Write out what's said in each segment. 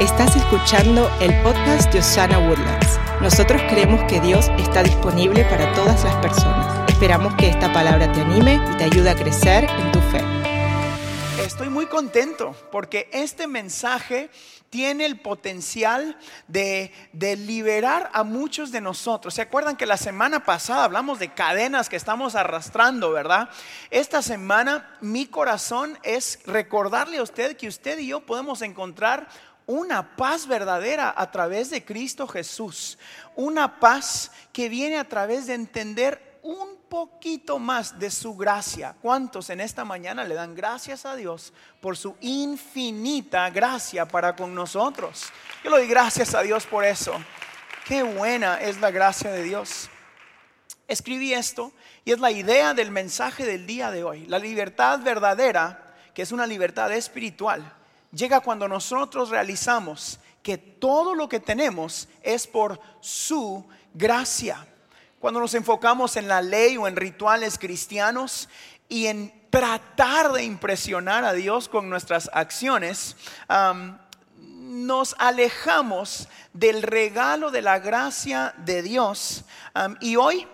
Estás escuchando el podcast de Osana Woodlands. Nosotros creemos que Dios está disponible para todas las personas. Esperamos que esta palabra te anime y te ayude a crecer en tu fe. Estoy muy contento porque este mensaje tiene el potencial de, de, liberar a muchos de nosotros. ¿Se acuerdan que la semana pasada hablamos de cadenas que estamos arrastrando, verdad? Esta semana mi corazón es recordarle a usted que usted y yo podemos encontrar una paz verdadera a través de Cristo Jesús. Una paz que viene a través de entender un poquito más de su gracia. ¿Cuántos en esta mañana le dan gracias a Dios por su infinita gracia para con nosotros? Yo le doy gracias a Dios por eso. Qué buena es la gracia de Dios. Escribí esto y es la idea del mensaje del día de hoy. La libertad verdadera, que es una libertad espiritual llega cuando nosotros realizamos que todo lo que tenemos es por su gracia. Cuando nos enfocamos en la ley o en rituales cristianos y en tratar de impresionar a Dios con nuestras acciones, nos alejamos del regalo de la gracia de Dios. y hoy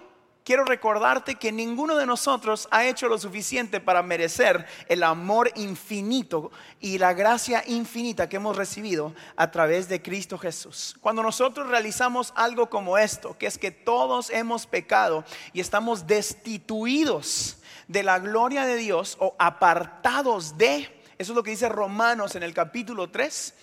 quiero recordarte que ninguno de nosotros ha hecho lo suficiente para merecer el amor infinito y la gracia infinita que hemos recibido a través de Cristo Jesús. Cuando nosotros realizamos algo como esto, que es que todos hemos pecado y estamos destituidos de la gloria de Dios o apartados de, eso es lo que dice Romanos en el capítulo 3,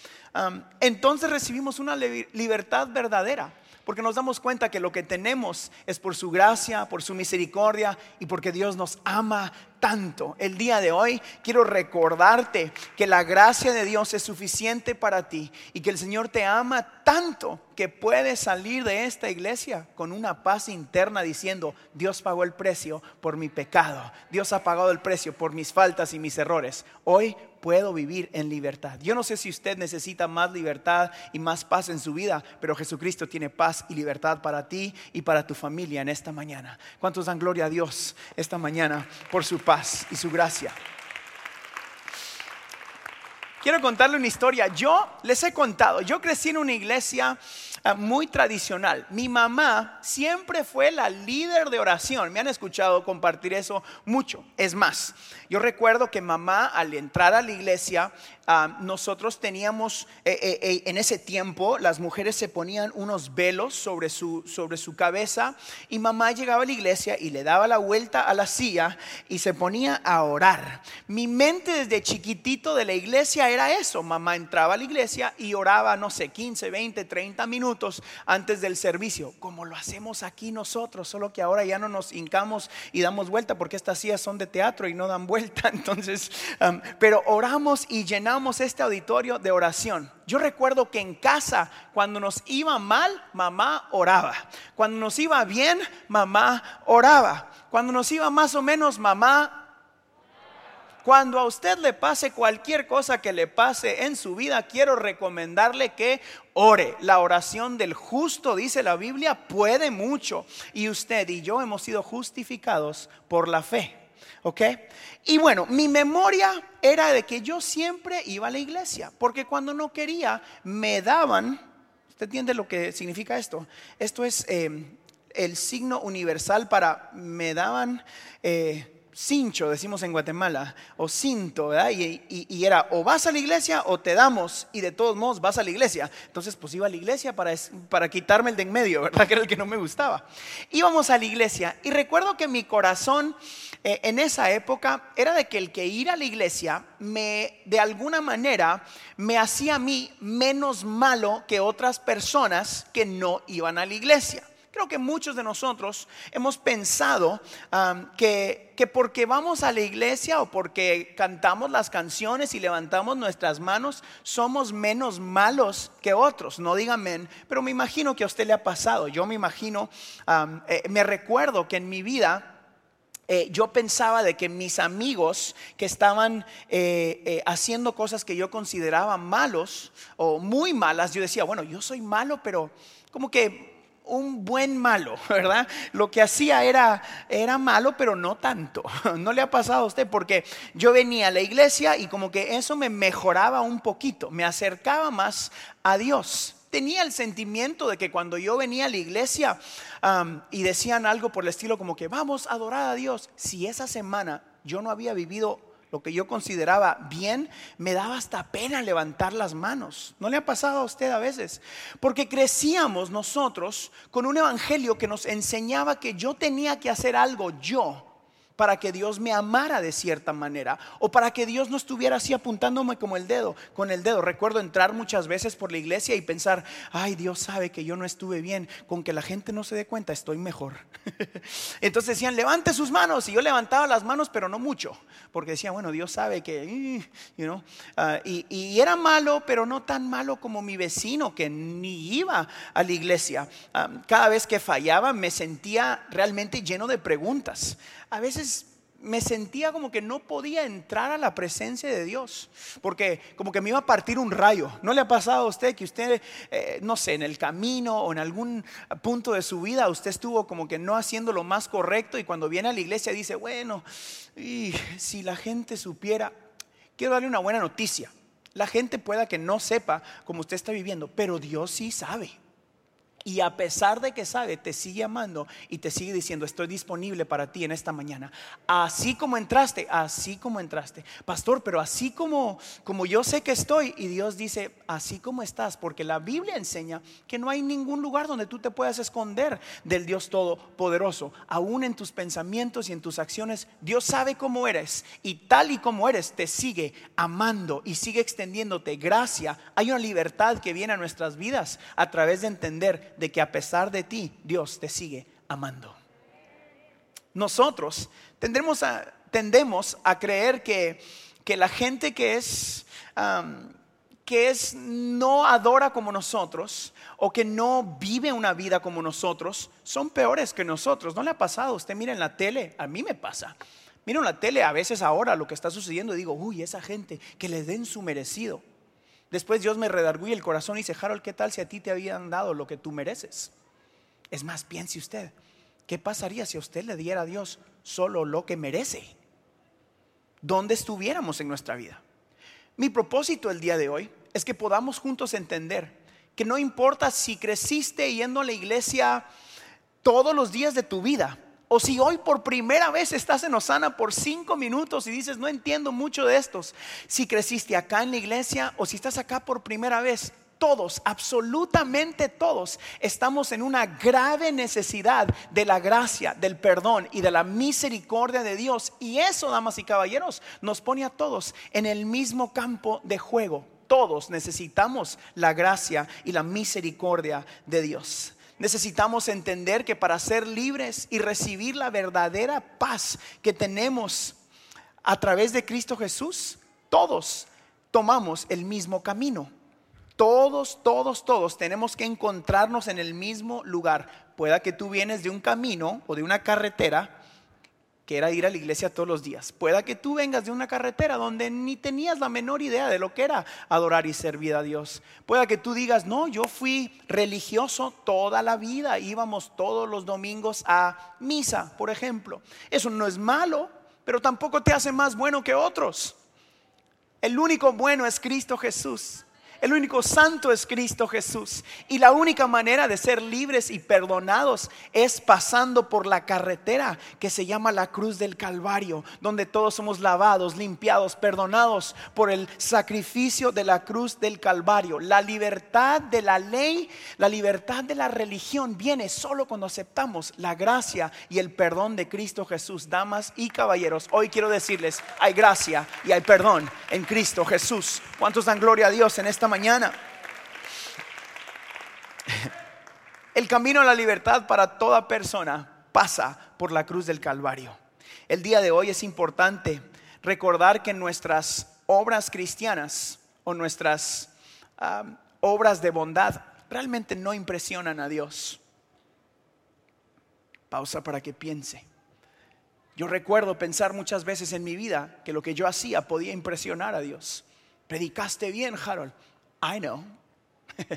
entonces recibimos una libertad verdadera porque nos damos cuenta que lo que tenemos es por su gracia, por su misericordia y porque Dios nos ama tanto. El día de hoy quiero recordarte que la gracia de Dios es suficiente para ti y que el Señor te ama tanto que puedes salir de esta iglesia con una paz interna diciendo, Dios pagó el precio por mi pecado, Dios ha pagado el precio por mis faltas y mis errores. Hoy puedo vivir en libertad. Yo no sé si usted necesita más libertad y más paz en su vida, pero Jesucristo tiene paz y libertad para ti y para tu familia en esta mañana. ¿Cuántos dan gloria a Dios esta mañana por su paz? y su gracia. Quiero contarle una historia. Yo les he contado, yo crecí en una iglesia ah, muy tradicional. Mi mamá siempre fue la líder de oración. Me han escuchado compartir eso mucho. Es más, yo recuerdo que mamá al entrar a la iglesia Ah, nosotros teníamos, eh, eh, eh, en ese tiempo, las mujeres se ponían unos velos sobre su, sobre su cabeza y mamá llegaba a la iglesia y le daba la vuelta a la silla y se ponía a orar. Mi mente desde chiquitito de la iglesia era eso. Mamá entraba a la iglesia y oraba, no sé, 15, 20, 30 minutos antes del servicio, como lo hacemos aquí nosotros, solo que ahora ya no nos hincamos y damos vuelta porque estas sillas son de teatro y no dan vuelta. Entonces, pero oramos y llenamos este auditorio de oración. Yo recuerdo que en casa, cuando nos iba mal, mamá oraba. Cuando nos iba bien, mamá oraba. Cuando nos iba más o menos, mamá cuando a usted le pase cualquier cosa que le pase en su vida, quiero recomendarle que ore. La oración del justo, dice la Biblia, puede mucho. Y usted y yo hemos sido justificados por la fe. ¿Ok? Y bueno, mi memoria era de que yo siempre iba a la iglesia, porque cuando no quería, me daban, ¿usted entiende lo que significa esto? Esto es eh, el signo universal para, me daban... Eh, cincho, decimos en Guatemala, o cinto, ¿verdad? Y, era o vas a la iglesia o te damos, y de todos modos vas a la iglesia. Entonces, pues iba a la iglesia para, para quitarme el de en medio, ¿verdad? Que era el que no me gustaba. Íbamos a la iglesia, y recuerdo que mi corazón eh, en esa época era de que el que ir a la iglesia me, de alguna manera, me hacía a mí menos malo que otras personas que no iban a la iglesia. Creo que muchos de nosotros hemos pensado que, que, porque vamos a la iglesia o porque cantamos las canciones y levantamos nuestras manos, somos menos malos que otros. No digan amén, pero me imagino que a usted le ha pasado. Yo me imagino, eh, me recuerdo que en mi vida eh, yo pensaba de que mis amigos que estaban eh, haciendo cosas que yo consideraba malos o muy malas, yo decía, bueno, yo soy malo, pero como que un buen malo, ¿verdad? Lo que hacía era, era malo, pero no tanto. ¿No le ha pasado a usted? Porque yo venía a la iglesia y como que eso me mejoraba un poquito, me acercaba más a Dios tenía el sentimiento de que cuando yo venía a la iglesia y decían algo por el estilo como que vamos a adorar a Dios, si esa semana yo no había vivido lo que yo consideraba bien, me daba hasta pena levantar las manos. ¿No le ha pasado a usted a veces? Porque crecíamos nosotros con un evangelio que nos enseñaba que yo tenía que hacer algo yo para que Dios me amara de cierta manera o para que Dios no estuviera así apuntándome como el dedo, con el dedo. Recuerdo entrar muchas veces por la iglesia y pensar, ay, Dios sabe que yo no estuve bien, con que la gente no se dé cuenta, estoy mejor. Entonces decían, levante sus manos y yo levantaba las manos, pero no mucho, porque decía, bueno, Dios sabe que, you know, ah, y, era malo, pero no tan malo como mi vecino que ni iba a la iglesia. Ah, cada vez que fallaba me sentía realmente lleno de preguntas a veces me sentía como que no podía entrar a la presencia de Dios, porque como que me iba a partir un rayo. ¿No le ha pasado a usted que usted, eh, no sé, en el camino o en algún punto de su vida, usted estuvo como que no haciendo lo más correcto y cuando viene a la iglesia dice, bueno, y si la gente supiera, quiero darle una buena noticia. La gente pueda que no sepa cómo usted está viviendo, pero Dios sí sabe. Y a pesar de que sabe, te sigue amando y te sigue diciendo, estoy disponible para ti en esta mañana. Así como entraste, así como entraste. Pastor, pero así como, como yo sé que estoy, y Dios dice, así como estás, porque la Biblia enseña que no hay ningún lugar donde tú te puedas esconder del Dios Todopoderoso. Aún en tus pensamientos y en tus acciones, Dios sabe cómo eres y tal y como eres, te sigue amando y sigue extendiéndote gracia. Hay una libertad que viene a nuestras vidas a través de entender de que a pesar de ti, Dios te sigue amando. Nosotros tendemos a, tendemos a creer que, que, la gente que es, que es no adora como nosotros o que no vive una vida como nosotros son peores que nosotros. ¿No le ha pasado? Usted mira en la tele, a mí me pasa. Mira en la tele a veces ahora lo que está sucediendo y digo, uy, esa gente que le den su merecido. Después Dios me redarguye el corazón y dice, Harold, ¿qué tal si a ti te habían dado lo que tú mereces? Es más, piense usted, ¿qué pasaría si a usted le diera a Dios solo lo que merece? ¿Dónde estuviéramos en nuestra vida? Mi propósito el día de hoy es que podamos juntos entender que no importa si creciste yendo a la iglesia todos los días de tu vida, o si hoy por primera vez estás en Osana por cinco minutos y dices, no entiendo mucho de estos. Si creciste acá en la iglesia o si estás acá por primera vez, todos, absolutamente todos, estamos en una grave necesidad de la gracia, del perdón y de la misericordia de Dios. Y eso, damas y caballeros, nos pone a todos en el mismo campo de juego. Todos necesitamos la gracia y la misericordia de Dios. Necesitamos entender que para ser libres y recibir la verdadera paz que tenemos a través de Cristo Jesús, todos tomamos el mismo camino. Todos, todos, todos tenemos que encontrarnos en el mismo lugar. Pueda que tú vienes de un camino o de una carretera que era ir a la iglesia todos los días. Pueda que tú vengas de una carretera donde ni tenías la menor idea de lo que era adorar y servir a Dios. Pueda que tú digas, no, yo fui religioso toda la vida, íbamos todos los domingos a misa, por ejemplo. Eso no es malo, pero tampoco te hace más bueno que otros. El único bueno es Cristo Jesús. El único santo es Cristo Jesús. Y la única manera de ser libres y perdonados es pasando por la carretera que se llama la cruz del Calvario, donde todos somos lavados, limpiados, perdonados por el sacrificio de la cruz del Calvario. La libertad de la ley, la libertad de la religión viene solo cuando aceptamos la gracia y el perdón de Cristo Jesús. Damas y caballeros, hoy quiero decirles, hay gracia y hay perdón en Cristo Jesús. ¿Cuántos dan gloria a Dios en esta mañana. El camino a la libertad para toda persona pasa por la cruz del Calvario. El día de hoy es importante recordar que nuestras obras cristianas o nuestras obras de bondad realmente no impresionan a Dios. Pausa para que piense. Yo recuerdo pensar muchas veces en mi vida que lo que yo hacía podía impresionar a Dios. Predicaste bien, Harold. I know.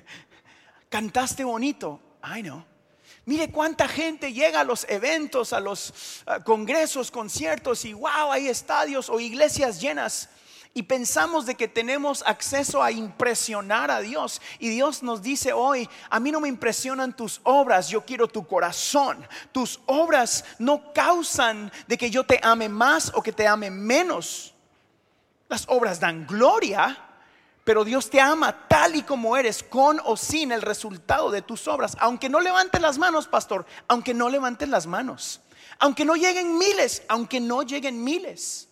Cantaste bonito. I know. Mire cuánta gente llega a los eventos, a los uh, congresos, conciertos y wow, hay estadios o iglesias llenas y pensamos de que tenemos acceso a impresionar a Dios. Y Dios nos dice hoy, a mí no me impresionan tus obras, yo quiero tu corazón. Tus obras no causan de que yo te ame más o que te ame menos. Las obras dan gloria, pero Dios te ama tal y como eres, con o sin el resultado de tus obras. Aunque no levanten las manos, pastor, aunque no levanten las manos. Aunque no lleguen miles, aunque no lleguen miles.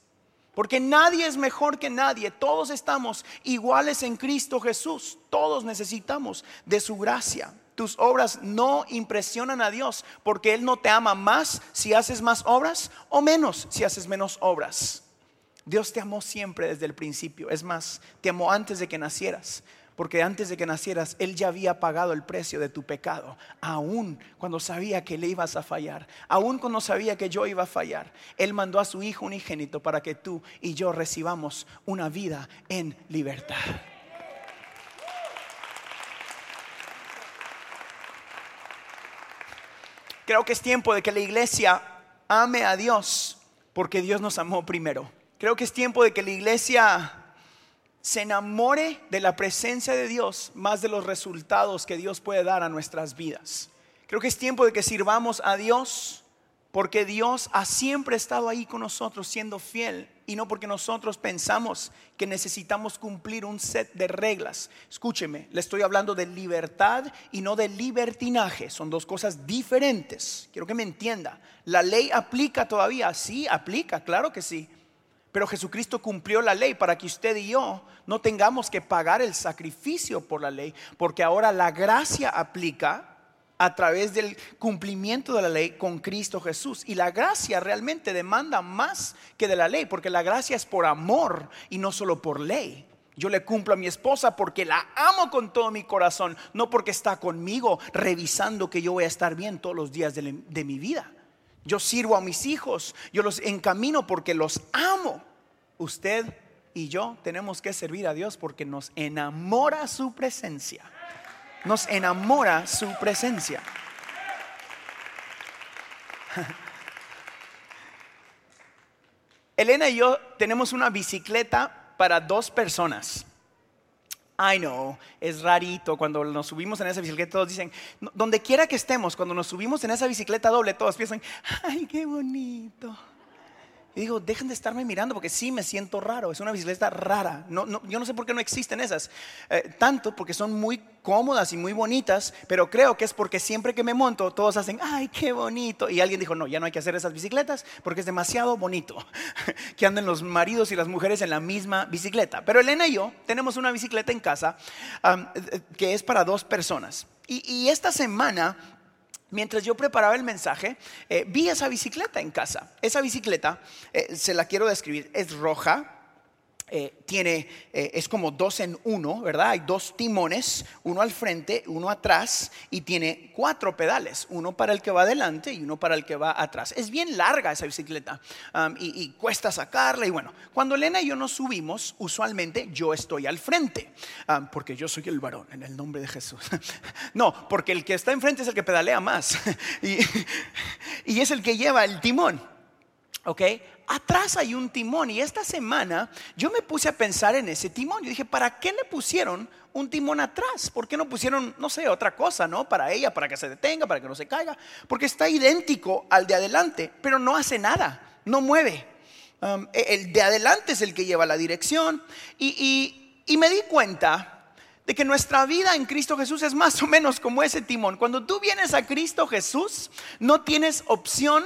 Porque nadie es mejor que nadie. Todos estamos iguales en Cristo Jesús. Todos necesitamos de su gracia. Tus obras no impresionan a Dios porque Él no te ama más si haces más obras o menos si haces menos obras. Dios te amó siempre desde el principio. Es más, te amó antes de que nacieras. Porque antes de que nacieras, Él ya había pagado el precio de tu pecado, aún cuando sabía que le ibas a fallar, aún cuando sabía que yo iba a fallar. Él mandó a su Hijo unigénito para que tú y yo recibamos una vida en libertad. Creo que es tiempo de que la iglesia ame a Dios porque Dios nos amó primero. Creo que es tiempo de que la iglesia se enamore de la presencia de Dios más de los resultados que Dios puede dar a nuestras vidas. Creo que es tiempo de que sirvamos a Dios porque Dios ha siempre estado ahí con nosotros siendo fiel y no porque nosotros pensamos que necesitamos cumplir un set de reglas. Escúcheme, le estoy hablando de libertad y no de libertinaje. Son dos cosas diferentes. Quiero que me entienda. La ley aplica todavía. Sí, aplica, claro que sí. Pero Jesucristo cumplió la ley para que usted y yo no tengamos que pagar el sacrificio por la ley, porque ahora la gracia aplica a través del cumplimiento de la ley con Cristo Jesús. Y la gracia realmente demanda más que de la ley, porque la gracia es por amor y no solo por ley. Yo le cumplo a mi esposa porque la amo con todo mi corazón, no porque está conmigo revisando que yo voy a estar bien todos los días de, de mi vida. Yo sirvo a mis hijos, yo los encamino porque los amo. Usted y yo tenemos que servir a Dios porque nos enamora su presencia. Nos enamora su presencia. Elena y yo tenemos una bicicleta para dos personas. I know, es rarito cuando nos subimos en esa bicicleta, todos dicen, donde quiera que estemos, cuando nos subimos en esa bicicleta doble, todos piensan, ay, qué bonito. Y digo, dejen de estarme mirando porque sí me siento raro. Es una bicicleta rara. No, no, yo no sé por qué no existen esas. Eh, tanto porque son muy cómodas y muy bonitas, pero creo que es porque siempre que me monto todos hacen, ay, qué bonito. Y alguien dijo, no, ya no hay que hacer esas bicicletas porque es demasiado bonito que anden los maridos y las mujeres en la misma bicicleta. Pero Elena y yo tenemos una bicicleta en casa eh, que es para dos personas. Y, y esta semana mientras yo preparaba el mensaje, eh, vi esa bicicleta en casa. Esa bicicleta, eh, se la quiero describir, es roja, eh, tiene, eh, es como dos en uno, ¿verdad? Hay dos timones, uno al frente, uno atrás, y tiene cuatro pedales, uno para el que va adelante y uno para el que va atrás. Es bien larga esa bicicleta y, cuesta sacarla. Y bueno, cuando Elena y yo nos subimos, usualmente yo estoy al frente, porque yo soy el varón, en el nombre de Jesús. no, porque el que está enfrente es el que pedalea más y es el que lleva el timón. ¿Ok? atrás hay un timón y esta semana yo me puse a pensar en ese timón. Yo dije, ¿para qué le pusieron un timón atrás? ¿Por qué no pusieron, no sé, otra cosa, ¿no? Para ella, para que se detenga, para que no se caiga. Porque está idéntico al de adelante, pero no hace nada, no mueve. Um, e, el de adelante es el que lleva la dirección. Y, y me di cuenta de que nuestra vida en Cristo Jesús es más o menos como ese timón. Cuando tú vienes a Cristo Jesús, no tienes opción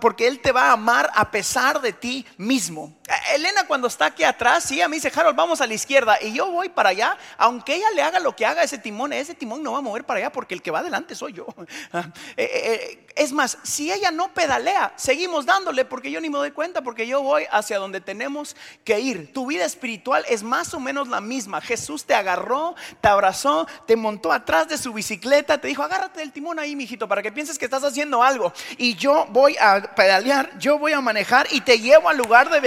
porque Él te va a amar a pesar de ti mismo. Eh, Elena cuando está aquí atrás, sí, a mí dice, Harold, vamos a la izquierda y yo voy para allá, aunque ella le haga lo que haga ese timón, ese timón no va a mover para allá porque el que va adelante soy yo. Eh, eh, es más, si ella no pedalea, seguimos dándole porque yo ni me doy cuenta porque yo voy hacia donde tenemos que ir. Tu vida espiritual es más o menos la misma. Jesús te agarró, te abrazó, te montó atrás de su bicicleta, te dijo, agárrate del timón ahí, mijito, para que pienses que estás haciendo algo. Y yo voy a pedalear, yo voy a manejar y te llevo al lugar de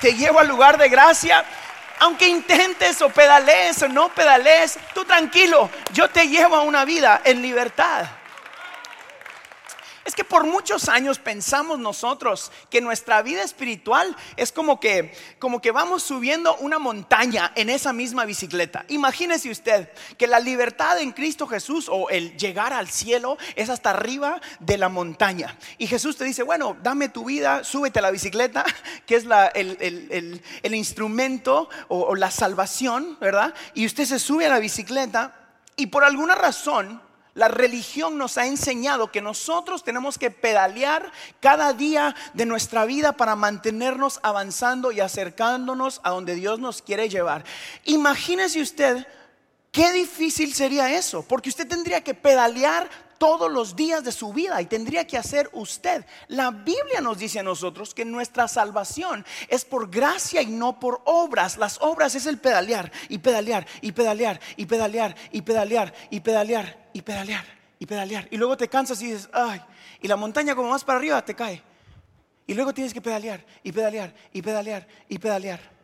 te llevo al lugar de gracia. Aunque intentes o pedales o no pedales, tú tranquilo, yo te llevo a una vida en libertad. Es que por muchos años pensamos nosotros que nuestra vida espiritual es como que, como que vamos subiendo una montaña en esa misma bicicleta. Imagínese usted que la libertad en Cristo Jesús o el llegar al cielo es hasta arriba de la montaña. Y Jesús te dice, bueno, dame tu vida, súbete a la bicicleta, que es el, instrumento o, o la salvación, ¿verdad? Y usted se sube a la bicicleta y por alguna razón la religión nos ha enseñado que nosotros tenemos que pedalear cada día de nuestra vida para mantenernos avanzando y acercándonos a donde Dios nos quiere llevar. Imagínese usted qué difícil sería eso, porque usted tendría que pedalear todos los días de su vida y tendría que hacer usted. La Biblia nos dice a nosotros que nuestra salvación es por gracia y no por obras. Las obras es el pedalear y pedalear y pedalear y pedalear y pedalear y pedalear y pedalear y pedalear. Y luego te cansas y dices, ay, y la montaña como más para arriba te cae. Y luego tienes que pedalear y pedalear y pedalear y pedalear.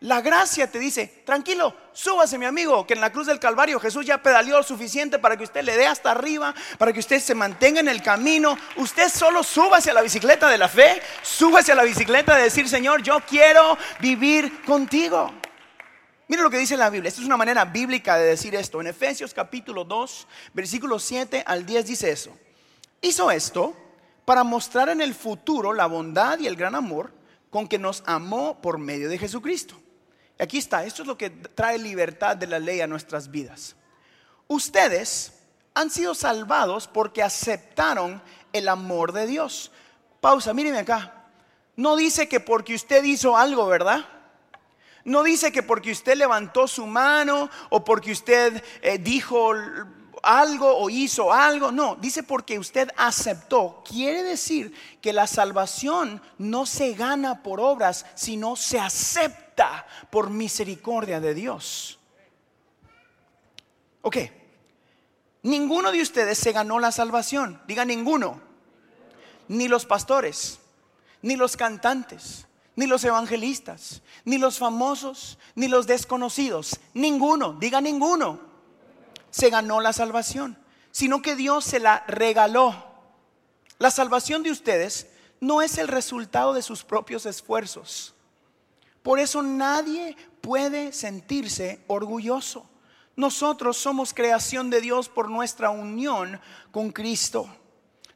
La gracia te dice, tranquilo, súbase mi amigo, que en la cruz del Calvario Jesús ya pedaleó lo suficiente para que usted le dé hasta arriba, para que usted se mantenga en el camino. Usted solo súbase a la bicicleta de la fe, súbase a la bicicleta de decir, Señor, yo quiero vivir contigo. Mira lo que dice la Biblia. Esta es una manera bíblica de decir esto. En Efesios capítulo 2, versículo 7 al 10 dice eso. Hizo esto para mostrar en el futuro la bondad y el gran amor con que nos amó por medio de Jesucristo Aquí está, esto es lo que trae libertad de la ley a nuestras vidas. Ustedes han sido salvados porque aceptaron el amor de Dios. Pausa, míreme acá. No dice que porque usted hizo algo, ¿verdad? No dice que porque usted levantó su mano o porque usted eh, dijo algo o hizo algo. No, dice porque usted aceptó. Quiere decir que la salvación no se gana por obras, sino se acepta por misericordia de Dios. Ok, ninguno de ustedes se ganó la salvación. Diga ninguno. Ni los pastores, ni los cantantes, ni los evangelistas, ni los famosos, ni los desconocidos. Ninguno, diga ninguno se ganó la salvación, sino que Dios se la regaló. La salvación de ustedes no es el resultado de sus propios esfuerzos. Por eso nadie puede sentirse orgulloso. Nosotros somos creación de Dios por nuestra unión con Cristo.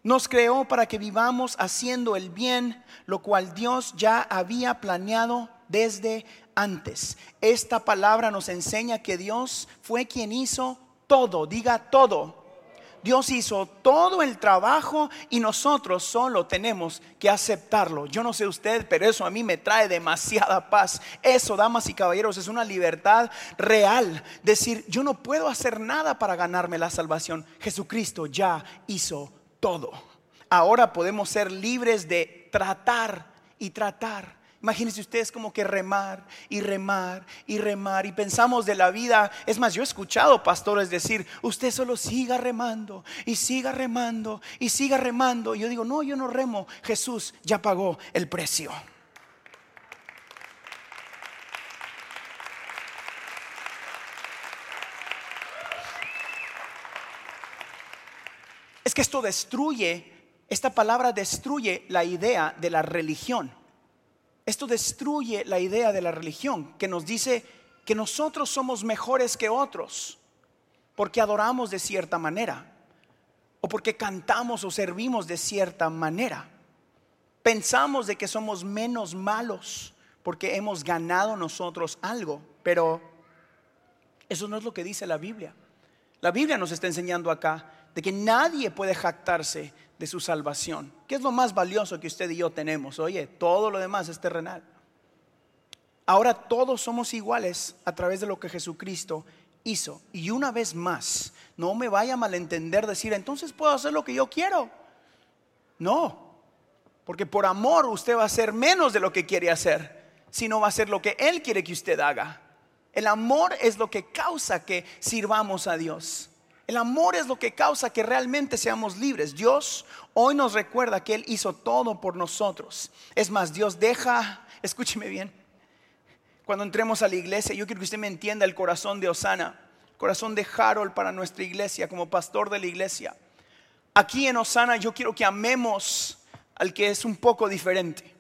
Nos creó para que vivamos haciendo el bien, lo cual Dios ya había planeado desde antes. Esta palabra nos enseña que Dios fue quien hizo todo, diga todo. Dios hizo todo el trabajo y nosotros solo tenemos que aceptarlo. Yo no sé usted, pero eso a mí me trae demasiada paz. Eso, damas y caballeros, es una libertad real. Decir, yo no puedo hacer nada para ganarme la salvación. Jesucristo ya hizo todo. Ahora podemos ser libres de tratar y tratar Imagínense ustedes como que remar y remar y remar y pensamos de la vida. Es más, yo he escuchado pastores decir, usted solo siga remando y siga remando y siga remando. Y yo digo, no, yo no remo. Jesús ya pagó el precio. Es que esto destruye, esta palabra destruye la idea de la religión. Esto destruye la idea de la religión que nos dice que nosotros somos mejores que otros porque adoramos de cierta manera o porque cantamos o servimos de cierta manera. Pensamos de que somos menos malos porque hemos ganado nosotros algo, pero eso no es lo que dice la Biblia. La Biblia nos está enseñando acá de que nadie puede jactarse de su salvación. ¿Qué es lo más valioso que usted y yo tenemos? Oye, todo lo demás es terrenal. Ahora todos somos iguales a través de lo que Jesucristo hizo. Y una vez más, no me vaya a malentender decir, entonces puedo hacer lo que yo quiero. No, porque por amor usted va a hacer menos de lo que quiere hacer, sino va a hacer lo que Él quiere que usted haga. El amor es lo que causa que sirvamos a Dios. El amor es lo que causa que realmente seamos libres. Dios hoy nos recuerda que Él hizo todo por nosotros. Es más, Dios deja, escúcheme bien, cuando entremos a la iglesia, yo quiero que usted me entienda el corazón de Osana, corazón de Harold para nuestra iglesia, como pastor de la iglesia. aquí en Osana yo quiero que amemos al que es un poco diferente.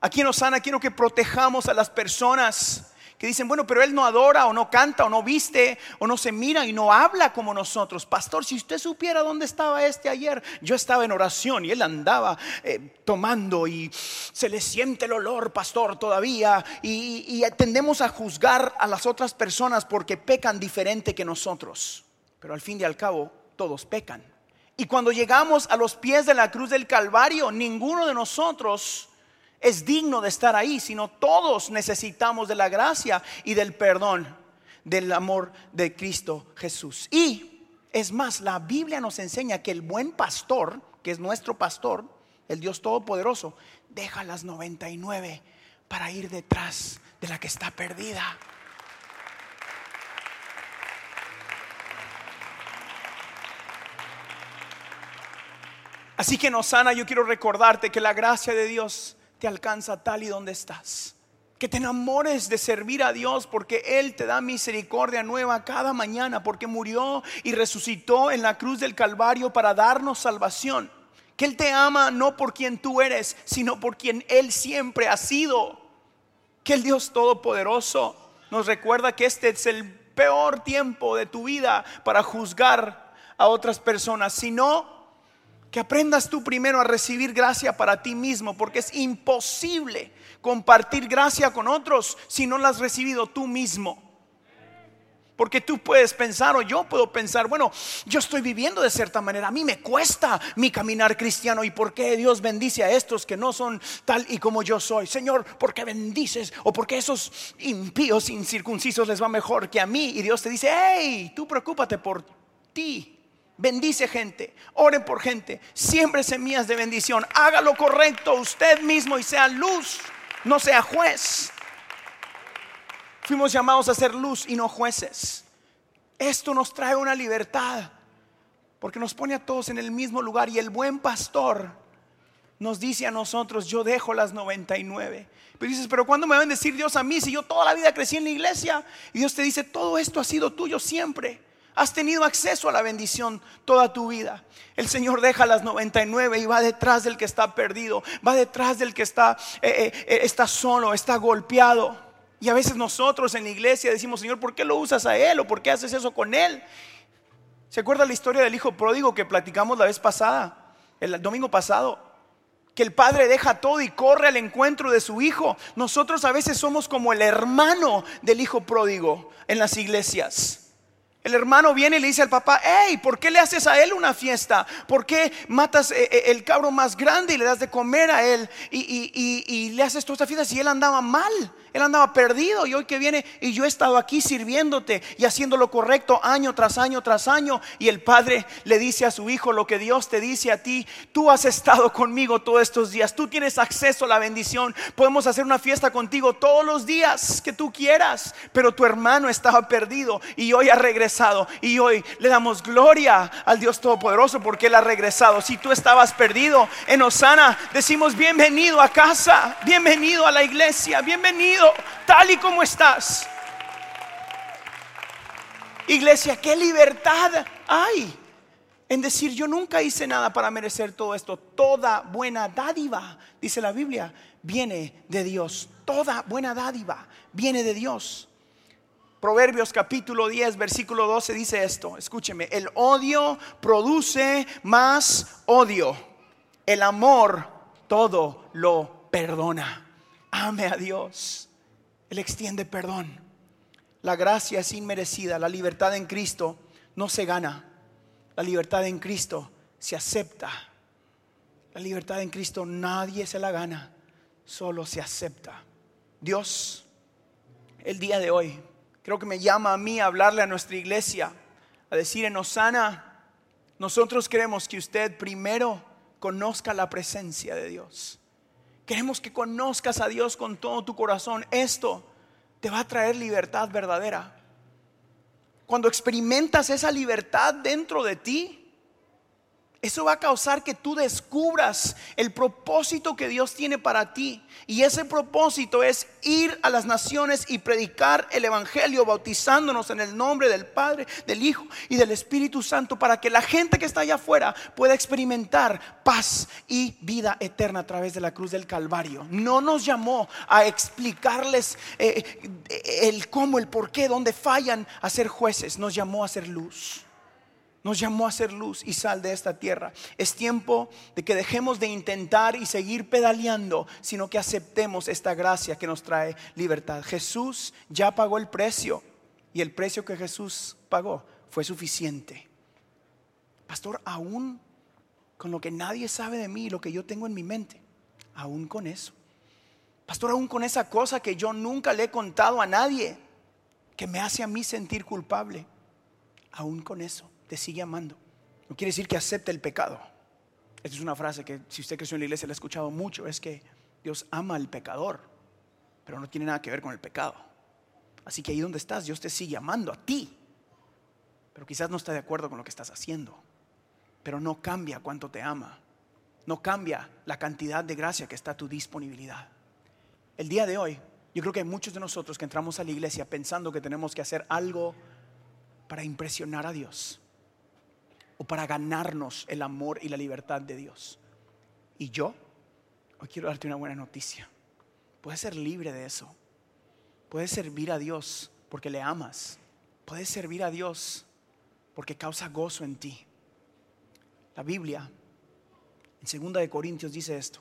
Aquí en Osana quiero que protejamos a las personas que dicen, bueno, pero él no adora o no canta o no viste o no se mira y no habla como nosotros. Pastor, si usted supiera dónde estaba este ayer, yo estaba en oración y él andaba eh, tomando y se le siente el olor, pastor, todavía. Y, y tendemos a juzgar a las otras personas porque pecan diferente que nosotros. Pero al fin y al cabo, todos pecan. Y cuando llegamos a los pies de la cruz del Calvario, ninguno de nosotros es digno de estar ahí, sino todos necesitamos de la gracia y del perdón del amor de Cristo Jesús. Y es más, la Biblia nos enseña que el buen pastor, que es nuestro pastor, el Dios Todopoderoso, deja las 99 para ir detrás de la que está perdida. Así que no sana, yo quiero recordarte que la gracia de Dios te alcanza tal y donde estás. Que te enamores de servir a Dios porque Él te da misericordia nueva cada mañana, porque murió y resucitó en la cruz del Calvario para darnos salvación. Que Él te ama no por quien tú eres, sino por quien Él siempre ha sido. Que el Dios Todopoderoso nos recuerda que este es el peor tiempo de tu vida para juzgar a otras personas, sino que aprendas tú primero a recibir gracia para ti mismo, porque es imposible compartir gracia con otros si no la has recibido tú mismo. Porque tú puedes pensar o yo puedo pensar, bueno, yo estoy viviendo de cierta manera, a mí me cuesta mi caminar cristiano y por qué Dios bendice a estos que no son tal y como yo soy. Señor, ¿por qué bendices? O porque esos impíos incircuncisos les va mejor que a mí. Y Dios te dice, hey, tú preocúpate por ti. Bendice gente, oren por gente, siempre semillas de bendición. Haga lo correcto usted mismo y sea luz, no sea juez. Fuimos llamados a ser luz y no jueces. Esto nos trae una libertad porque nos pone a todos en el mismo lugar y el buen pastor nos dice a nosotros, yo dejo las 99. Pero dices, pero ¿cuándo me va a decir Dios a mí si yo toda la vida crecí en la iglesia? Y Dios te dice, todo esto ha sido tuyo siempre. Has tenido acceso a la bendición toda tu vida. El Señor deja las 99 y va detrás del que está perdido, va detrás del que está, eh, eh, eh, está solo, está golpeado. Y a veces nosotros en la iglesia decimos, Señor, ¿por qué lo usas a Él o por qué haces eso con Él? ¿Se acuerda la historia del hijo pródigo que platicamos la vez pasada, el domingo pasado? Que el padre deja todo y corre al encuentro de su hijo. Nosotros a veces somos como el hermano del hijo pródigo en las iglesias. El hermano viene y le dice al papá, hey, ¿por qué le haces a él una fiesta? ¿Por qué matas eh, eh, el cabro más grande y le das de comer a él? Y, le haces toda esta fiesta si él andaba mal. Él andaba perdido y hoy que viene y yo he estado aquí sirviéndote y haciendo lo correcto año tras año tras año. Y el padre le dice a su hijo lo que Dios te dice a ti. Tú has estado conmigo todos estos días. Tú tienes acceso a la bendición. Podemos hacer una fiesta contigo todos los días que tú quieras. Pero tu hermano estaba perdido y hoy ha regresado. Y hoy le damos gloria al Dios Todopoderoso porque Él ha regresado. Si tú estabas perdido en Osana, decimos bienvenido a casa. Bienvenido a la iglesia. Bienvenido tal y como estás. Iglesia, qué libertad hay en decir yo nunca hice nada para merecer todo esto. Toda buena dádiva, dice la Biblia, viene de Dios. Toda buena dádiva viene de Dios. Proverbios capítulo 10, versículo 12 dice esto, escúcheme, el odio produce más odio, el amor todo lo perdona. Ame a Dios. Él extiende perdón. La gracia es inmerecida. La libertad en Cristo no se gana. La libertad en Cristo se acepta. La libertad en Cristo nadie se la gana. Solo se acepta. Dios, el día de hoy, creo que me llama a mí a hablarle a nuestra iglesia, a decir en Osana, nosotros queremos que usted primero conozca la presencia de Dios. Queremos que conozcas a Dios con todo tu corazón. Esto te va a traer libertad verdadera. Cuando experimentas esa libertad dentro de ti, Eso va a causar que tú descubras el propósito que Dios tiene para ti. Y ese propósito es ir a las naciones y predicar el Evangelio, bautizándonos en el nombre del Padre, del Hijo y del Espíritu Santo, para que la gente que está allá afuera pueda experimentar paz y vida eterna a través de la cruz del Calvario. No nos llamó a explicarles eh, eh, el cómo, el por qué, dónde fallan a ser jueces. Nos llamó a ser luz. Nos llamó a ser luz y sal de esta tierra. Es tiempo de que dejemos de intentar y seguir pedaleando, sino que aceptemos esta gracia que nos trae libertad. Jesús ya pagó el precio y el precio que Jesús pagó fue suficiente. Pastor, aún con lo que nadie sabe de mí, lo que yo tengo en mi mente, aún con eso. Pastor, aún con esa cosa que yo nunca le he contado a nadie, que me hace a mí sentir culpable, aún con eso te sigue amando. No quiere decir que acepte el pecado. Esta es una frase que si usted creció en la iglesia la ha escuchado mucho, es que Dios ama al pecador, pero no tiene nada que ver con el pecado. Así que ahí donde estás, Dios te sigue amando a ti, pero quizás no está de acuerdo con lo que estás haciendo, pero no cambia cuánto te ama, no cambia la cantidad de gracia que está a tu disponibilidad. El día de hoy, yo creo que hay muchos de nosotros que entramos a la iglesia pensando que tenemos que hacer algo para impresionar a Dios o para ganarnos el amor y la libertad de Dios. Y yo, hoy quiero darte una buena noticia. Puedes ser libre de eso. Puedes servir a Dios porque le amas. Puedes servir a Dios porque causa gozo en ti. La Biblia en 2 de Corintios dice esto.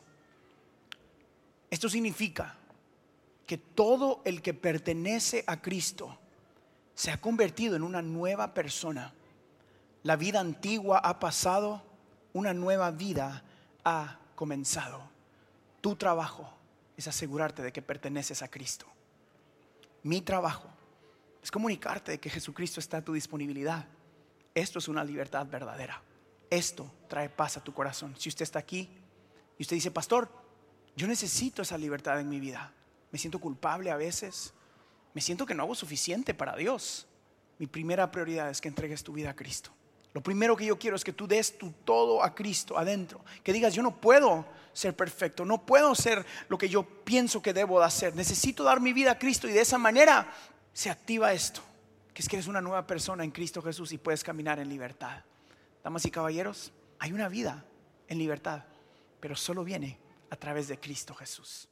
Esto significa que todo el que pertenece a Cristo se ha convertido en una nueva persona la vida antigua ha pasado, una nueva vida ha comenzado. Tu trabajo es asegurarte de que perteneces a Cristo. Mi trabajo es comunicarte de que Jesucristo está a tu disponibilidad. Esto es una libertad verdadera. Esto trae paz a tu corazón. Si usted está aquí y usted dice, pastor, yo necesito esa libertad en mi vida. Me siento culpable a veces. Me siento que no hago suficiente para Dios. Mi primera prioridad es que entregues tu vida a Cristo. Lo primero que yo quiero es que tú des tu todo a Cristo adentro. Que digas, yo no puedo ser perfecto, no puedo ser lo que yo pienso que debo de hacer. Necesito dar mi vida a Cristo y de esa manera se activa esto, que es que eres una nueva persona en Cristo Jesús y puedes caminar en libertad. Damas y caballeros, hay una vida en libertad, pero solo viene a través de Cristo Jesús.